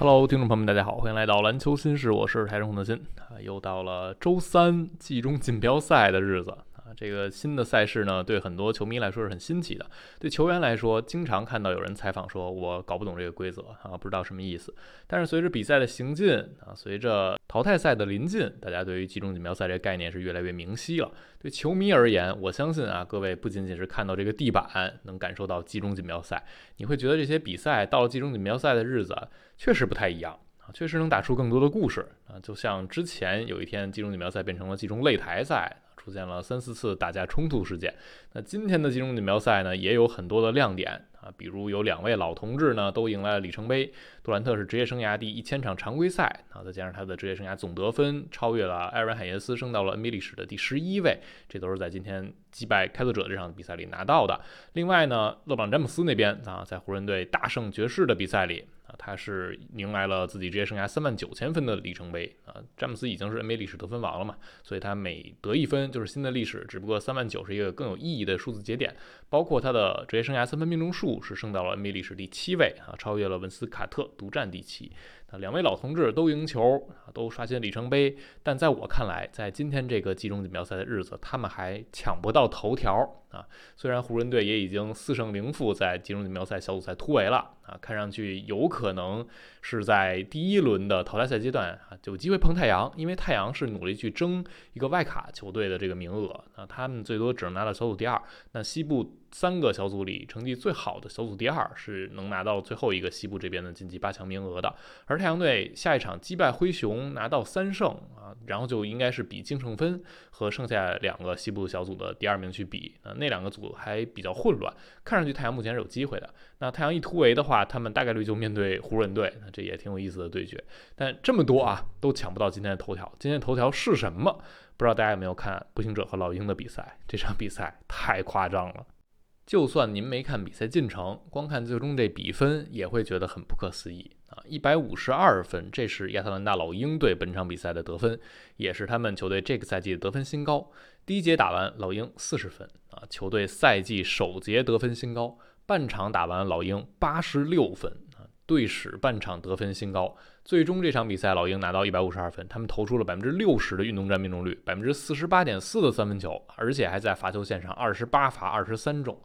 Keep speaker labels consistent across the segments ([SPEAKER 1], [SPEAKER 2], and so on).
[SPEAKER 1] Hello，听众朋友们，大家好，欢迎来到篮球新事，我是台中孔德新。啊，又到了周三季中锦标赛的日子，这个新的赛事呢，对很多球迷来说是很新奇的，对球员来说，经常看到有人采访说，我搞不懂这个规则啊，不知道什么意思。但是随着比赛的行进啊，随着淘汰赛的临近，大家对于季中锦标赛这个概念是越来越明晰了。对球迷而言，我相信啊，各位不仅仅是看到这个地板能感受到季中锦标赛，你会觉得这些比赛到了季中锦标赛的日子。确实不太一样啊，确实能打出更多的故事啊，就像之前有一天季中锦标赛变成了季中擂台赛，出现了三四次打架冲突事件。那今天的季中锦标赛呢，也有很多的亮点啊，比如有两位老同志呢都迎来了里程碑，杜兰特是职业生涯第一千场常规赛啊，再加上他的职业生涯总得分超越了埃尔海耶斯，升到了 NBA 历史的第十一位，这都是在今天击败开拓者这场比赛里拿到的。另外呢，勒布朗詹姆斯那边啊，在湖人队大胜爵士的比赛里。啊，他是迎来了自己职业生涯三万九千分的里程碑啊！詹姆斯已经是 NBA 历史得分王了嘛，所以他每得一分就是新的历史。只不过三万九是一个更有意义的数字节点，包括他的职业生涯三分命中数是升到了 NBA 历史第七位啊，超越了文斯卡特，独占第七。啊，两位老同志都赢球啊，都刷新里程碑。但在我看来，在今天这个季中锦标赛的日子，他们还抢不到头条啊。虽然湖人队也已经四胜零负在季中锦标赛小组赛突围了啊，看上去有可能是在第一轮的淘汰赛阶段啊，有机会碰太阳，因为太阳是努力去争一个外卡球队的这个名额啊，他们最多只能拿到小组第二。那西部。三个小组里成绩最好的小组第二是能拿到最后一个西部这边的晋级八强名额的，而太阳队下一场击败灰熊拿到三胜啊，然后就应该是比净胜分和剩下两个西部小组的第二名去比啊，那两个组还比较混乱，看上去太阳目前是有机会的。那太阳一突围的话，他们大概率就面对湖人队，那这也挺有意思的对决。但这么多啊，都抢不到今天的头条。今天的头条是什么？不知道大家有没有看步行者和老鹰的比赛？这场比赛太夸张了。就算您没看比赛进程，光看最终这比分也会觉得很不可思议啊！一百五十二分，这是亚特兰大老鹰队本场比赛的得分，也是他们球队这个赛季的得分新高。第一节打完，老鹰四十分啊，球队赛季首节得分新高。半场打完，老鹰八十六分啊，队史半场得分新高。最终这场比赛，老鹰拿到一百五十二分，他们投出了百分之六十的运动战命中率，百分之四十八点四的三分球，而且还在罚球线上二十八罚二十三中。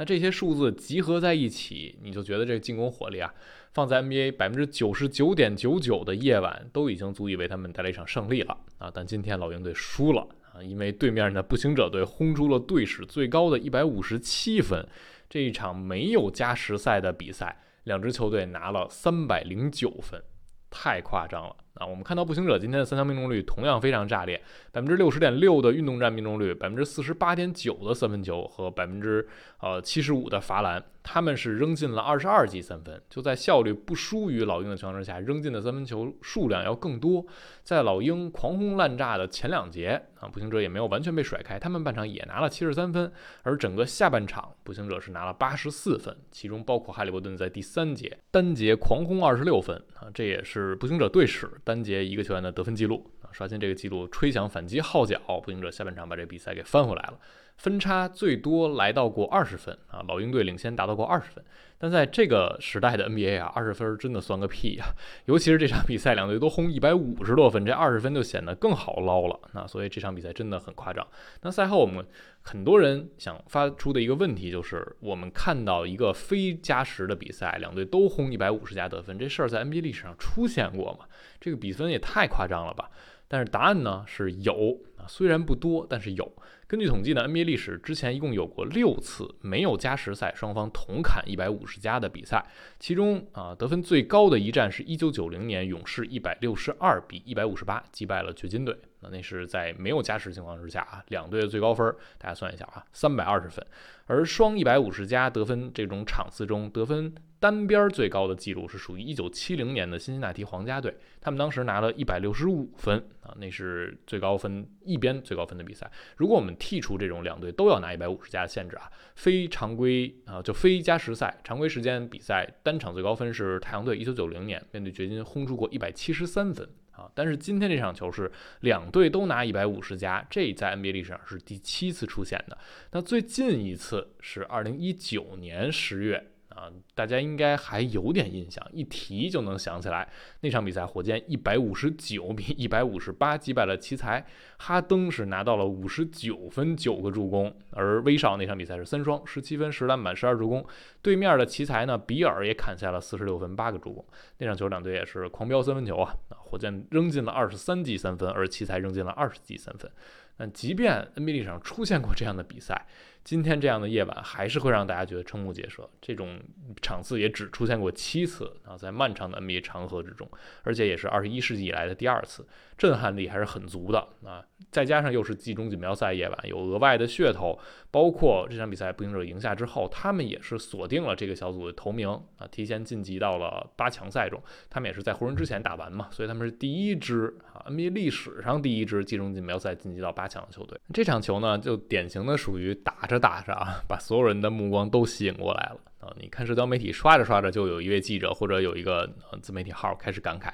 [SPEAKER 1] 那这些数字集合在一起，你就觉得这个进攻火力啊，放在 NBA 百分之九十九点九九的夜晚，都已经足以为他们带来一场胜利了啊！但今天老鹰队输了啊，因为对面的步行者队轰出了队史最高的一百五十七分。这一场没有加时赛的比赛，两支球队拿了三百零九分，太夸张了。啊，我们看到步行者今天的三项命中率同样非常炸裂，百分之六十点六的运动战命中率，百分之四十八点九的三分球和百分之呃七十五的罚篮，他们是扔进了二十二记三分，就在效率不输于老鹰的情况下，扔进的三分球数量要更多。在老鹰狂轰滥炸的前两节啊，步行者也没有完全被甩开，他们半场也拿了七十三分，而整个下半场步行者是拿了八十四分，其中包括哈利伯顿在第三节单节狂轰二十六分啊，这也是步行者队史。单节一个球员的得分记录啊，刷新这个记录，吹响反击号角，步行者下半场把这比赛给翻回来了，分差最多来到过二十分啊，老鹰队领先达到过二十分，但在这个时代的 NBA 啊，二十分真的算个屁呀，尤其是这场比赛两队都轰一百五十多分，这二十分就显得更好捞了，那所以这场比赛真的很夸张。那赛后我们很多人想发出的一个问题就是，我们看到一个非加时的比赛，两队都轰一百五十加得分，这事儿在 NBA 历史上出现过吗？这个比分也太夸张了吧！但是答案呢是有，虽然不多，但是有。根据统计呢，NBA 历史之前一共有过六次没有加时赛，双方同砍一百五十加的比赛。其中啊，得分最高的一战是一九九零年勇士一百六十二比一百五十八击败了掘金队。那那是在没有加时情况之下啊，两队的最高分，大家算一下啊，三百二十分。而双一百五十加得分这种场次中，得分单边最高的记录是属于一九七零年的辛辛那提皇家队，他们当时拿了一百六十五分啊，那是最高分一边最高分的比赛。如果我们剔除这种两队都要拿一百五十加的限制啊，非常规啊就非加时赛，常规时间比赛单场最高分是太阳队一九九零年面对掘金轰出过一百七十三分。啊！但是今天这场球是两队都拿一百五十加，这在 NBA 历史上是第七次出现的。那最近一次是二零一九年十月啊，大家应该还有点印象，一提就能想起来那场比赛，火箭一百五十九比一百五十八击败了奇才，哈登是拿到了五十九分九个助攻，而威少那场比赛是三双，十七分十篮板十二助攻。对面的奇才呢，比尔也砍下了四十六分八个助攻。那场球两队也是狂飙三分球啊，火箭扔进了二十三记三分，而奇才扔进了二十记三分。那即便 NBA 上出现过这样的比赛。今天这样的夜晚还是会让大家觉得瞠目结舌，这种场次也只出现过七次啊，在漫长的 NBA 长河之中，而且也是二十一世纪以来的第二次，震撼力还是很足的啊。再加上又是季中锦标赛夜晚，有额外的噱头，包括这场比赛步行者赢下之后，他们也是锁定了这个小组的头名啊，提前晋级到了八强赛中。他们也是在湖人之前打完嘛，所以他们是第一支啊 NBA 历史上第一支季中锦标赛晋级到八强的球队。这场球呢，就典型的属于打着打着啊，把所有人的目光都吸引过来了啊。你看社交媒体刷着刷着，就有一位记者或者有一个自媒体号开始感慨。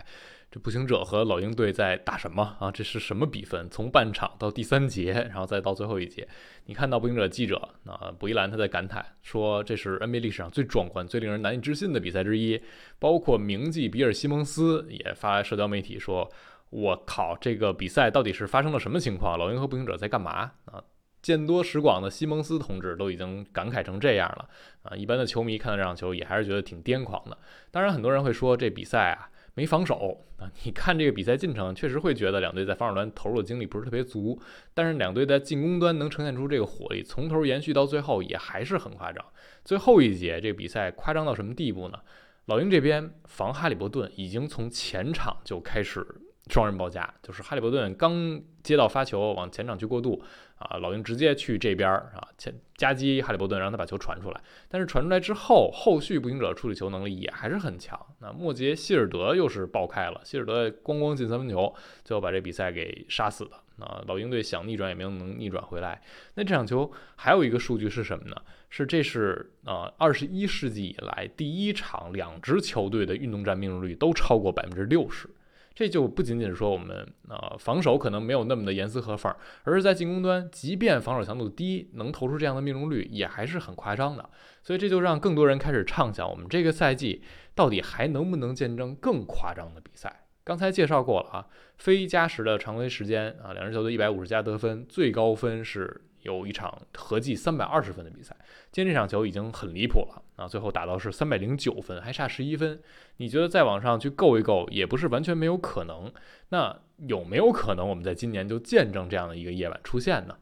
[SPEAKER 1] 这步行者和老鹰队在打什么啊？这是什么比分？从半场到第三节，然后再到最后一节，你看到步行者记者啊，布伊兰他在感慨说，这是 NBA 历史上最壮观、最令人难以置信的比赛之一。包括名记比尔西蒙斯也发社交媒体说：“我靠，这个比赛到底是发生了什么情况？老鹰和步行者在干嘛啊？”见多识广的西蒙斯同志都已经感慨成这样了啊！一般的球迷看到这场球也还是觉得挺癫狂的。当然，很多人会说这比赛啊。没防守啊！你看这个比赛进程，确实会觉得两队在防守端投入的精力不是特别足，但是两队在进攻端能呈现出这个火力，从头延续到最后也还是很夸张。最后一节这个比赛夸张到什么地步呢？老鹰这边防哈利伯顿已经从前场就开始。双人包夹，就是哈利伯顿刚接到发球往前场去过渡啊，老鹰直接去这边啊前夹击哈利伯顿，让他把球传出来。但是传出来之后，后续步行者处理球能力也还是很强。那末节希尔德又是爆开了，希尔德咣咣进三分球，最后把这比赛给杀死了。啊，老鹰队想逆转也没有能逆转回来。那这场球还有一个数据是什么呢？是这是啊二十一世纪以来第一场两支球队的运动战命中率都超过百分之六十。这就不仅仅是说我们啊防守可能没有那么的严丝合缝，而是在进攻端，即便防守强度低，能投出这样的命中率也还是很夸张的。所以这就让更多人开始畅想，我们这个赛季到底还能不能见证更夸张的比赛？刚才介绍过了啊，非加时的常规时间啊，两支球队一百五十加得分，最高分是。有一场合计三百二十分的比赛，今天这场球已经很离谱了啊！最后打到是三百零九分，还差十一分。你觉得再往上去够一够，也不是完全没有可能。那有没有可能我们在今年就见证这样的一个夜晚出现呢？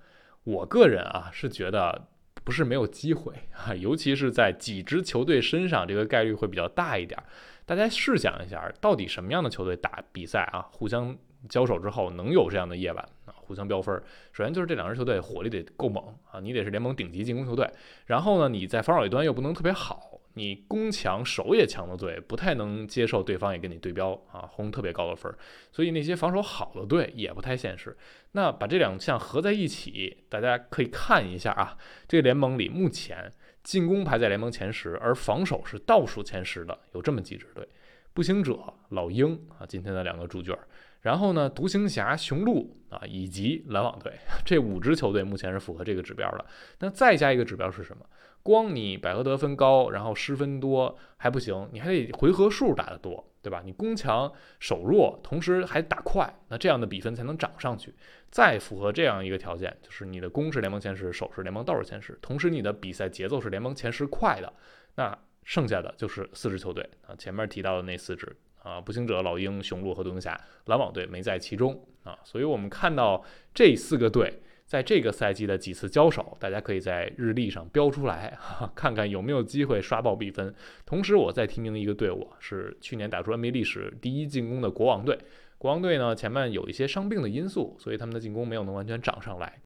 [SPEAKER 1] 我个人啊是觉得不是没有机会啊，尤其是在几支球队身上，这个概率会比较大一点。大家试想一下，到底什么样的球队打比赛啊，互相交手之后能有这样的夜晚？互相飙分，首先就是这两支球队火力得够猛啊，你得是联盟顶级进攻球队。然后呢，你在防守一端又不能特别好，你攻强守也强的队不太能接受对方也跟你对标啊，轰特别高的分。所以那些防守好的队也不太现实。那把这两项合在一起，大家可以看一下啊，这个联盟里目前进攻排在联盟前十，而防守是倒数前十的，有这么几支队：步行者、老鹰啊，今天的两个主角。然后呢，独行侠、雄鹿啊，以及篮网队 这五支球队目前是符合这个指标的。那再加一个指标是什么？光你百合得分高，然后失分多还不行，你还得回合数打得多，对吧？你攻强守弱，同时还打快，那这样的比分才能涨上去。再符合这样一个条件，就是你的攻是联盟前十，守是联盟倒数前十，同时你的比赛节奏是联盟前十快的，那剩下的就是四支球队啊，前面提到的那四支。啊，步行者、老鹰、雄鹿和独行侠，篮网队没在其中啊，所以我们看到这四个队在这个赛季的几次交手，大家可以在日历上标出来，看看有没有机会刷爆比分。同时，我再提名一个队伍是去年打出 NBA 历史第一进攻的国王队。国王队呢，前面有一些伤病的因素，所以他们的进攻没有能完全涨上来。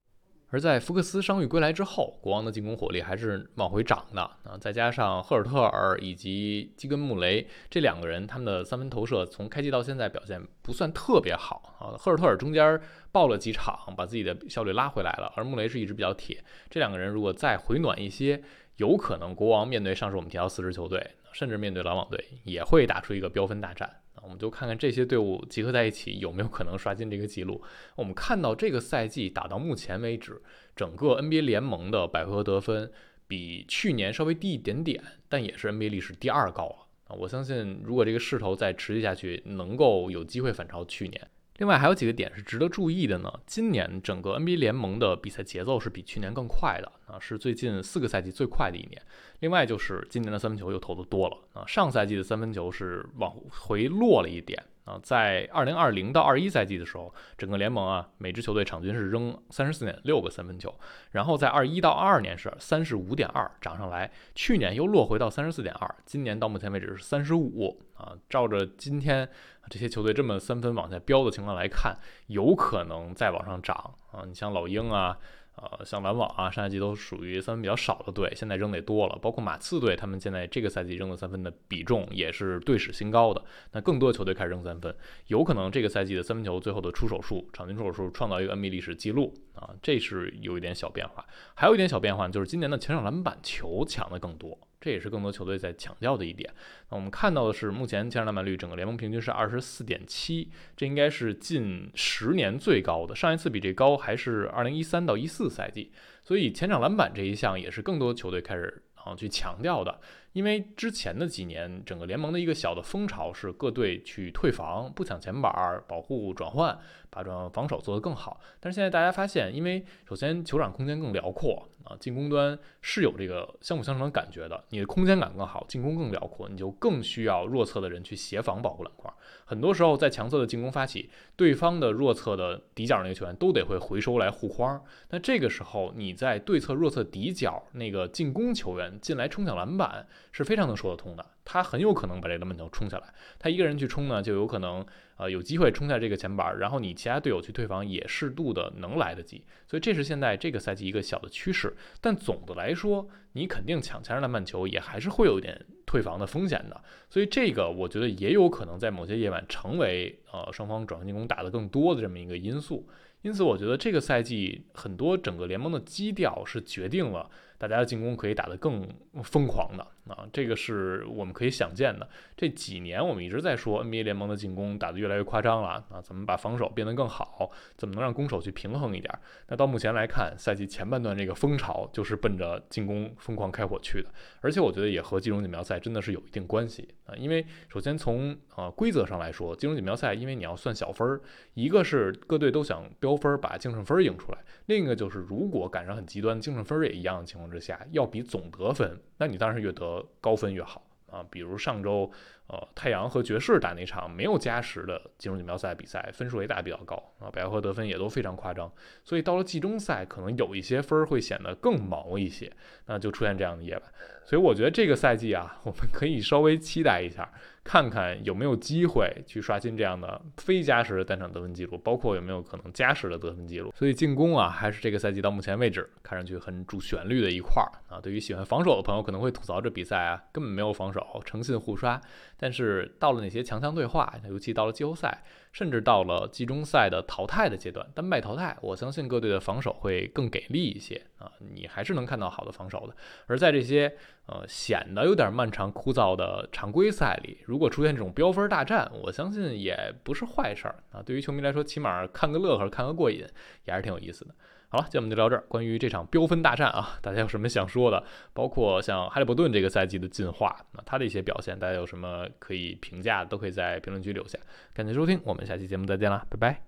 [SPEAKER 1] 而在福克斯伤愈归来之后，国王的进攻火力还是往回涨的啊！再加上赫尔特尔以及基根穆雷这两个人，他们的三分投射从开季到现在表现不算特别好啊。赫尔特尔中间爆了几场，把自己的效率拉回来了，而穆雷是一直比较铁。这两个人如果再回暖一些，有可能国王面对上述我们提到四支球队，甚至面对篮网队，也会打出一个飙分大战。我们就看看这些队伍集合在一起有没有可能刷新这个记录。我们看到这个赛季打到目前为止，整个 NBA 联盟的百合得分比去年稍微低一点点，但也是 NBA 历史第二高了啊！我相信，如果这个势头再持续下去，能够有机会反超去年。另外还有几个点是值得注意的呢。今年整个 NBA 联盟的比赛节奏是比去年更快的啊，是最近四个赛季最快的一年。另外就是今年的三分球又投的多了啊，上赛季的三分球是往回落了一点。啊，在二零二零到二一赛季的时候，整个联盟啊，每支球队场均是扔三十四点六个三分球，然后在二一到二二年是三十五点二，涨上来，去年又落回到三十四点二，今年到目前为止是三十五啊。照着今天这些球队这么三分往下飙的情况来看，有可能再往上涨啊。你像老鹰啊。呃，像篮网啊，上赛季都属于三分比较少的队，现在扔得多了。包括马刺队，他们现在这个赛季扔的三分的比重也是队史新高的。那更多球队开始扔三分，有可能这个赛季的三分球最后的出手数，场均出手数创造一个 NBA 历史记录啊，这是有一点小变化。还有一点小变化就是今年的前场篮板球抢的更多。这也是更多球队在强调的一点。那我们看到的是，目前前场篮板率整个联盟平均是二十四点七，这应该是近十年最高的。上一次比这高还是二零一三到一四赛季。所以前场篮板这一项也是更多球队开始啊去强调的。因为之前的几年，整个联盟的一个小的风潮是各队去退防、不抢前板、保护转换，把转防守做得更好。但是现在大家发现，因为首先球场空间更辽阔。啊，进攻端是有这个相辅相成的感觉的。你的空间感更好，进攻更辽阔，你就更需要弱侧的人去协防保护篮筐。很多时候，在强侧的进攻发起，对方的弱侧的底角那个球员都得会回收来护框。那这个时候，你在对侧弱侧底角那个进攻球员进来冲抢篮板是非常能说得通的。他很有可能把这个闷球冲下来，他一个人去冲呢，就有可能。呃，有机会冲下这个前板，然后你其他队友去退防也适度的能来得及，所以这是现在这个赛季一个小的趋势。但总的来说，你肯定抢前场篮板球也还是会有一点退防的风险的，所以这个我觉得也有可能在某些夜晚成为呃双方转换进攻打得更多的这么一个因素。因此，我觉得这个赛季很多整个联盟的基调是决定了。大家的进攻可以打得更疯狂的啊，这个是我们可以想见的。这几年我们一直在说 NBA 联盟的进攻打得越来越夸张了啊，怎么把防守变得更好，怎么能让攻守去平衡一点？那到目前来看，赛季前半段这个风潮就是奔着进攻疯狂开火去的，而且我觉得也和季中锦标赛真的是有一定关系啊。因为首先从呃规则上来说，金融锦标赛因为你要算小分儿，一个是各队都想标分儿把净胜分儿赢出来，另一个就是如果赶上很极端净胜分儿也一样的情况。之下要比总得分，那你当然是越得高分越好啊。比如上周，呃，太阳和爵士打那场没有加时的金融锦标赛比赛，分数也打比较高啊，白和得分也都非常夸张。所以到了季中赛，可能有一些分儿会显得更毛一些，那就出现这样的夜晚。所以我觉得这个赛季啊，我们可以稍微期待一下。看看有没有机会去刷新这样的非加时的单场得分记录，包括有没有可能加时的得分记录。所以进攻啊，还是这个赛季到目前为止看上去很主旋律的一块儿啊。对于喜欢防守的朋友，可能会吐槽这比赛啊根本没有防守，诚信互刷。但是到了那些强强对话，尤其到了季后赛。甚至到了季中赛的淘汰的阶段，单败淘汰，我相信各队的防守会更给力一些啊，你还是能看到好的防守的。而在这些呃显得有点漫长枯燥的常规赛里，如果出现这种飙分大战，我相信也不是坏事儿啊。对于球迷来说，起码看个乐呵，看个过瘾，也还是挺有意思的。好了，今天我们就聊这儿。关于这场飙分大战啊，大家有什么想说的？包括像哈利伯顿这个赛季的进化，那他的一些表现，大家有什么可以评价的，都可以在评论区留下。感谢收听，我们下期节目再见啦，拜拜。